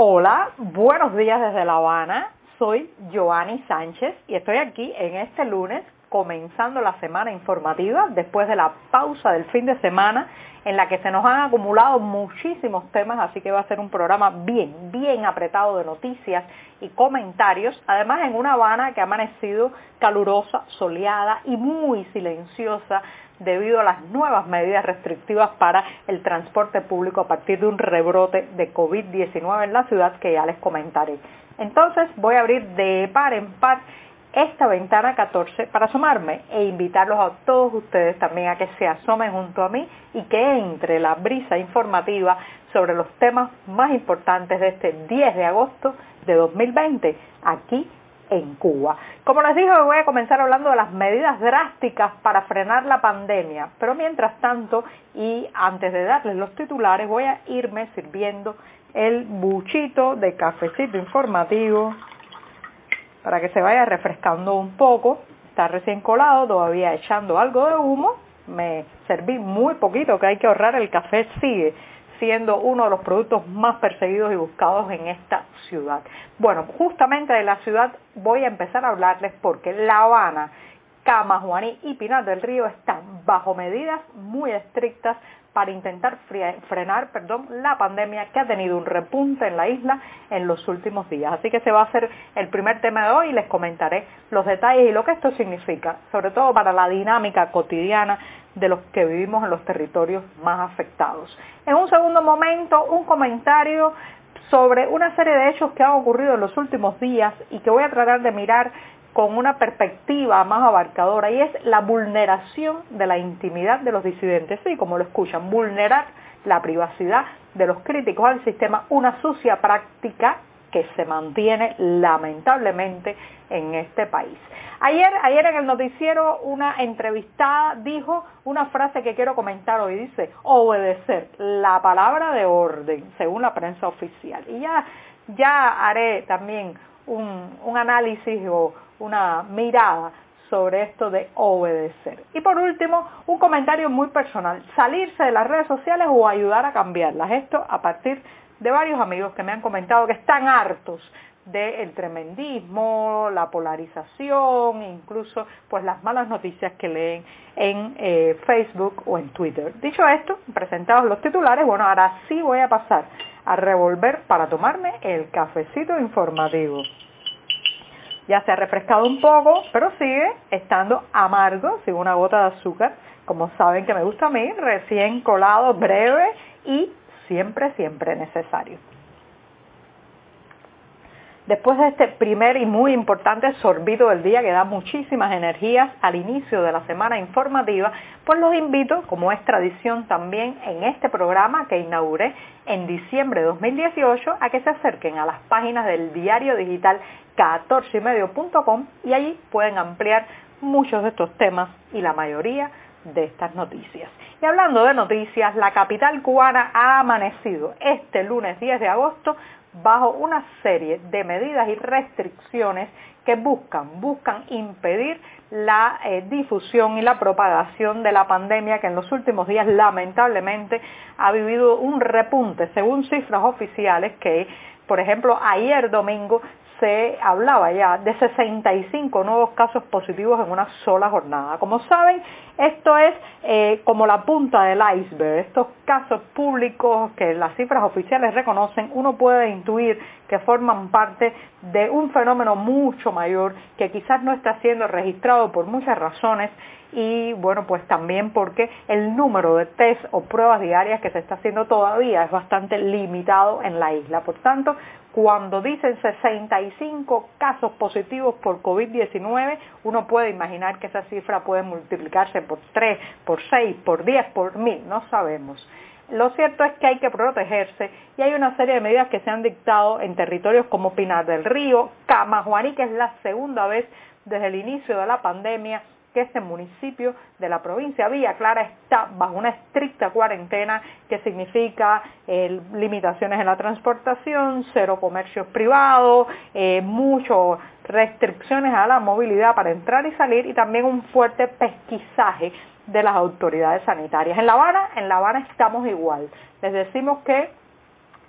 Hola, buenos días desde La Habana. Soy Joanny Sánchez y estoy aquí en este lunes comenzando la semana informativa después de la pausa del fin de semana en la que se nos han acumulado muchísimos temas, así que va a ser un programa bien, bien apretado de noticias y comentarios, además en una Habana que ha amanecido calurosa, soleada y muy silenciosa debido a las nuevas medidas restrictivas para el transporte público a partir de un rebrote de COVID-19 en la ciudad que ya les comentaré. Entonces voy a abrir de par en par esta ventana 14 para asomarme e invitarlos a todos ustedes también a que se asomen junto a mí y que entre la brisa informativa sobre los temas más importantes de este 10 de agosto de 2020 aquí en Cuba. Como les dije, voy a comenzar hablando de las medidas drásticas para frenar la pandemia, pero mientras tanto, y antes de darles los titulares, voy a irme sirviendo el buchito de cafecito informativo para que se vaya refrescando un poco. Está recién colado, todavía echando algo de humo. Me serví muy poquito, que hay que ahorrar, el café sigue siendo uno de los productos más perseguidos y buscados en esta ciudad. Bueno, justamente de la ciudad voy a empezar a hablarles porque La Habana, Camajuaní y Pinar del Río están bajo medidas muy estrictas para intentar frenar perdón, la pandemia que ha tenido un repunte en la isla en los últimos días. Así que se va a hacer el primer tema de hoy y les comentaré los detalles y lo que esto significa, sobre todo para la dinámica cotidiana de los que vivimos en los territorios más afectados. En un segundo momento, un comentario sobre una serie de hechos que han ocurrido en los últimos días y que voy a tratar de mirar con una perspectiva más abarcadora y es la vulneración de la intimidad de los disidentes. Sí, como lo escuchan, vulnerar la privacidad de los críticos al sistema, una sucia práctica que se mantiene lamentablemente en este país. Ayer, ayer en el noticiero una entrevistada dijo una frase que quiero comentar hoy, dice, obedecer, la palabra de orden, según la prensa oficial. Y ya, ya haré también un, un análisis o una mirada sobre esto de obedecer. Y por último, un comentario muy personal, salirse de las redes sociales o ayudar a cambiarlas. Esto a partir de varios amigos que me han comentado que están hartos del tremendismo, la polarización, incluso pues las malas noticias que leen en eh, Facebook o en Twitter. Dicho esto, presentados los titulares, bueno, ahora sí voy a pasar a revolver para tomarme el cafecito informativo. Ya se ha refrescado un poco, pero sigue estando amargo, sin una gota de azúcar, como saben que me gusta a mí, recién colado, breve y siempre, siempre necesario. Después de este primer y muy importante sorbido del día que da muchísimas energías al inicio de la semana informativa, pues los invito, como es tradición también en este programa que inauguré en diciembre de 2018, a que se acerquen a las páginas del diario digital 14ymedio.com y allí pueden ampliar muchos de estos temas y la mayoría de estas noticias. Y hablando de noticias, la capital cubana ha amanecido este lunes 10 de agosto bajo una serie de medidas y restricciones que buscan, buscan impedir la eh, difusión y la propagación de la pandemia que en los últimos días lamentablemente ha vivido un repunte según cifras oficiales que, por ejemplo, ayer domingo se hablaba ya de 65 nuevos casos positivos en una sola jornada. Como saben, esto es eh, como la punta del iceberg. Estos casos públicos que las cifras oficiales reconocen, uno puede intuir que forman parte de un fenómeno mucho mayor que quizás no está siendo registrado por muchas razones y bueno, pues también porque el número de test o pruebas diarias que se está haciendo todavía es bastante limitado en la isla. Por tanto, cuando dicen 65 casos positivos por COVID-19, uno puede imaginar que esa cifra puede multiplicarse por 3, por 6, por 10, por 1000, no sabemos. Lo cierto es que hay que protegerse y hay una serie de medidas que se han dictado en territorios como Pinar del Río, Camajuaní, que es la segunda vez desde el inicio de la pandemia este municipio de la provincia Villa Clara está bajo una estricta cuarentena que significa eh, limitaciones en la transportación, cero comercios privados, eh, muchas restricciones a la movilidad para entrar y salir y también un fuerte pesquisaje de las autoridades sanitarias. En La Habana, en La Habana estamos igual. Les decimos que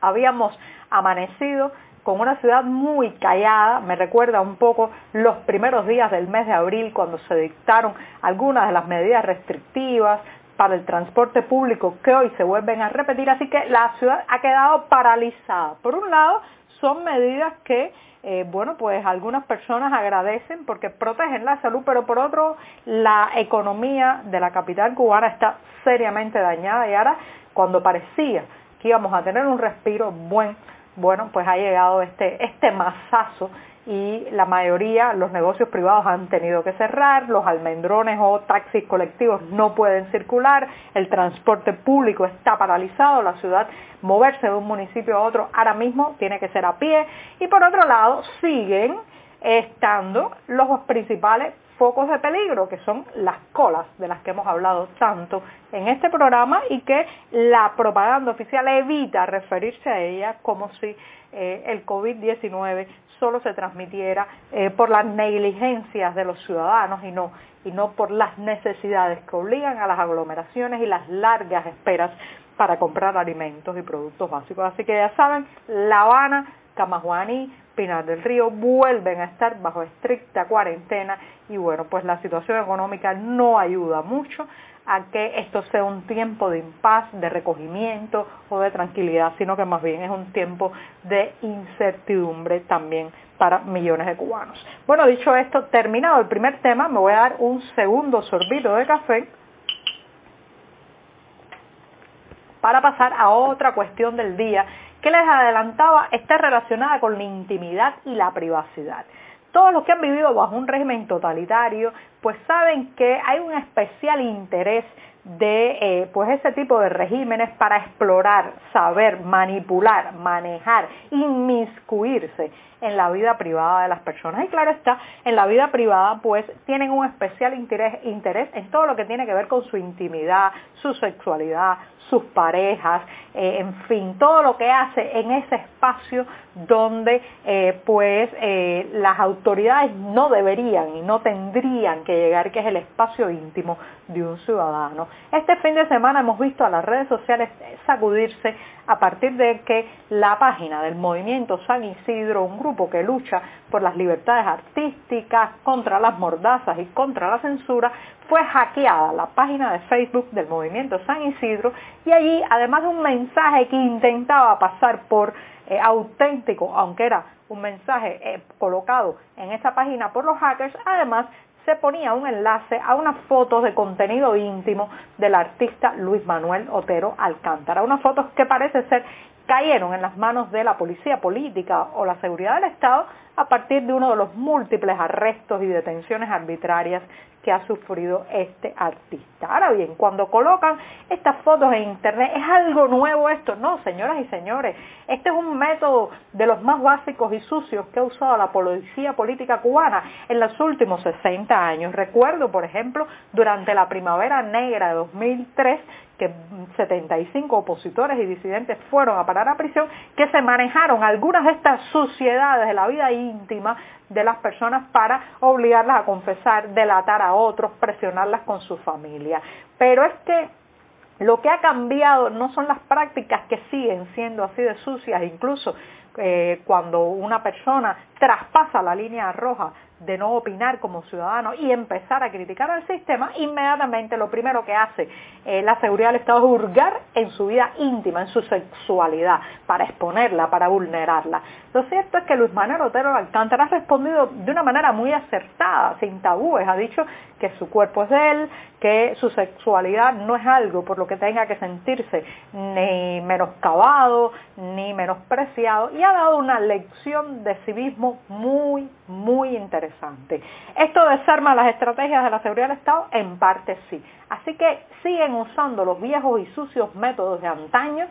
habíamos amanecido con una ciudad muy callada, me recuerda un poco los primeros días del mes de abril cuando se dictaron algunas de las medidas restrictivas para el transporte público que hoy se vuelven a repetir, así que la ciudad ha quedado paralizada. Por un lado, son medidas que, eh, bueno, pues algunas personas agradecen porque protegen la salud, pero por otro, la economía de la capital cubana está seriamente dañada y ahora cuando parecía que íbamos a tener un respiro buen, bueno, pues ha llegado este, este masazo y la mayoría, los negocios privados han tenido que cerrar, los almendrones o taxis colectivos no pueden circular, el transporte público está paralizado, la ciudad moverse de un municipio a otro ahora mismo tiene que ser a pie y por otro lado siguen estando los principales focos de peligro, que son las colas de las que hemos hablado tanto en este programa y que la propaganda oficial evita referirse a ella como si eh, el COVID-19 solo se transmitiera eh, por las negligencias de los ciudadanos y no, y no por las necesidades que obligan a las aglomeraciones y las largas esperas para comprar alimentos y productos básicos. Así que ya saben, La Habana, Camajuaní, Pinar del Río vuelven a estar bajo estricta cuarentena y bueno, pues la situación económica no ayuda mucho a que esto sea un tiempo de impas, de recogimiento o de tranquilidad, sino que más bien es un tiempo de incertidumbre también para millones de cubanos. Bueno, dicho esto, terminado el primer tema, me voy a dar un segundo sorbito de café para pasar a otra cuestión del día que les adelantaba está relacionada con la intimidad y la privacidad. Todos los que han vivido bajo un régimen totalitario, pues saben que hay un especial interés de eh, pues ese tipo de regímenes para explorar, saber, manipular, manejar, inmiscuirse en la vida privada de las personas. Y claro está, en la vida privada pues tienen un especial interés, interés en todo lo que tiene que ver con su intimidad, su sexualidad, sus parejas, eh, en fin, todo lo que hace en ese espacio donde eh, pues eh, las autoridades no deberían y no tendrían que llegar, que es el espacio íntimo de un ciudadano. Este fin de semana hemos visto a las redes sociales sacudirse a partir de que la página del movimiento San Isidro, un grupo que lucha por las libertades artísticas, contra las mordazas y contra la censura, fue hackeada la página de Facebook del movimiento San Isidro y allí, además de un mensaje que intentaba pasar por eh, auténtico, aunque era un mensaje eh, colocado en esa página por los hackers, además se ponía un enlace a unas fotos de contenido íntimo del artista Luis Manuel Otero Alcántara. Unas fotos que parece ser cayeron en las manos de la policía política o la seguridad del Estado a partir de uno de los múltiples arrestos y detenciones arbitrarias que ha sufrido este artista. Ahora bien, cuando colocan estas fotos en internet, ¿es algo nuevo esto? No, señoras y señores, este es un método de los más básicos y sucios que ha usado la policía política cubana en los últimos 60 años. Recuerdo, por ejemplo, durante la primavera negra de 2003, que 75 opositores y disidentes fueron a parar a prisión, que se manejaron algunas de estas suciedades de la vida íntima de las personas para obligarlas a confesar, delatar a otros, presionarlas con su familia. Pero es que lo que ha cambiado no son las prácticas que siguen siendo así de sucias, incluso eh, cuando una persona traspasa la línea roja de no opinar como ciudadano y empezar a criticar al sistema, inmediatamente lo primero que hace eh, la seguridad del Estado es hurgar en su vida íntima, en su sexualidad, para exponerla, para vulnerarla. Lo cierto es que Luis Manuel Otero Alcántara ha respondido de una manera muy acertada, sin tabúes, ha dicho que su cuerpo es de él, que su sexualidad no es algo por lo que tenga que sentirse ni menoscabado, ni menospreciado, y ha dado una lección de civismo muy, muy interesante. ¿Esto desarma las estrategias de la seguridad del Estado? En parte sí. Así que siguen usando los viejos y sucios métodos de antaño,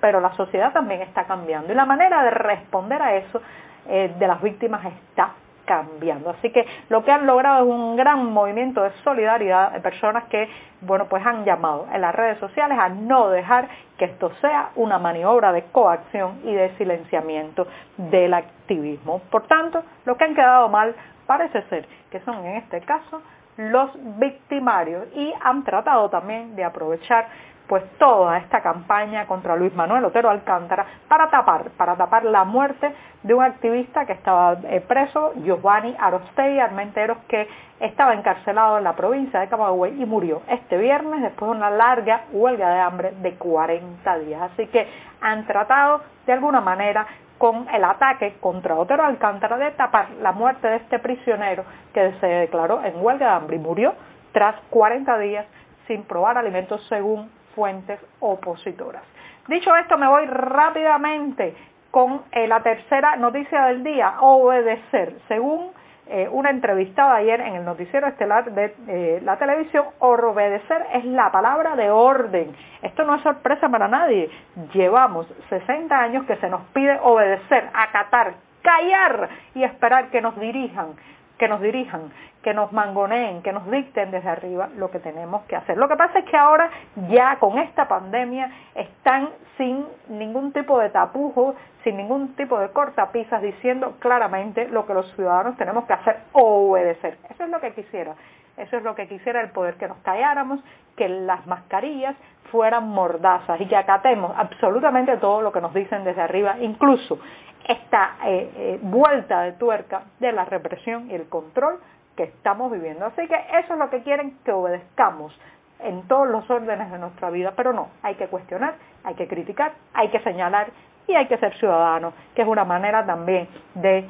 pero la sociedad también está cambiando. Y la manera de responder a eso eh, de las víctimas está cambiando. Así que lo que han logrado es un gran movimiento de solidaridad de personas que, bueno, pues han llamado en las redes sociales a no dejar que esto sea una maniobra de coacción y de silenciamiento del activismo. Por tanto, lo que han quedado mal parece ser que son en este caso los victimarios y han tratado también de aprovechar pues toda esta campaña contra Luis Manuel Otero Alcántara para tapar, para tapar la muerte de un activista que estaba eh, preso, Giovanni Arostei Armenteros, que estaba encarcelado en la provincia de Camagüey y murió este viernes después de una larga huelga de hambre de 40 días. Así que han tratado de alguna manera con el ataque contra Otero Alcántara de tapar la muerte de este prisionero que se declaró en huelga de hambre y murió tras 40 días sin probar alimentos según fuentes opositoras. Dicho esto, me voy rápidamente con eh, la tercera noticia del día, obedecer. Según eh, una entrevistada ayer en el noticiero estelar de eh, la televisión, obedecer es la palabra de orden. Esto no es sorpresa para nadie. Llevamos 60 años que se nos pide obedecer, acatar, callar y esperar que nos dirijan que nos dirijan, que nos mangoneen, que nos dicten desde arriba lo que tenemos que hacer. Lo que pasa es que ahora ya con esta pandemia están sin ningún tipo de tapujo, sin ningún tipo de cortapisas, diciendo claramente lo que los ciudadanos tenemos que hacer o obedecer. Eso es lo que quisiera. Eso es lo que quisiera el poder, que nos calláramos, que las mascarillas fueran mordazas y que acatemos absolutamente todo lo que nos dicen desde arriba, incluso esta eh, eh, vuelta de tuerca de la represión y el control que estamos viviendo. Así que eso es lo que quieren que obedezcamos en todos los órdenes de nuestra vida, pero no, hay que cuestionar, hay que criticar, hay que señalar y hay que ser ciudadano, que es una manera también de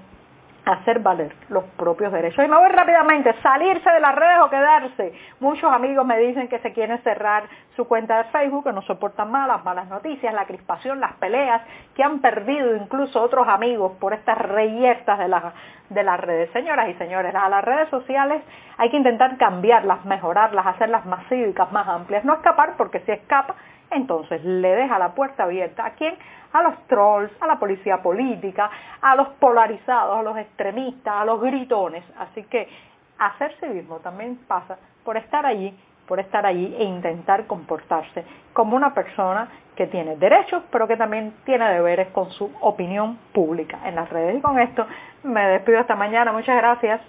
hacer valer los propios derechos. Y me voy rápidamente, salirse de las redes o quedarse. Muchos amigos me dicen que se quieren cerrar su cuenta de Facebook, que no soportan más las malas noticias, la crispación, las peleas, que han perdido incluso otros amigos por estas reyertas de las, de las redes. Señoras y señores, a las redes sociales hay que intentar cambiarlas, mejorarlas, hacerlas más cívicas, más amplias, no escapar porque si escapa entonces le deja la puerta abierta a quién? A los trolls, a la policía política, a los polarizados, a los extremistas, a los gritones. Así que hacer civismo también pasa por estar allí, por estar allí e intentar comportarse como una persona que tiene derechos, pero que también tiene deberes con su opinión pública en las redes. Y con esto me despido esta mañana. Muchas gracias.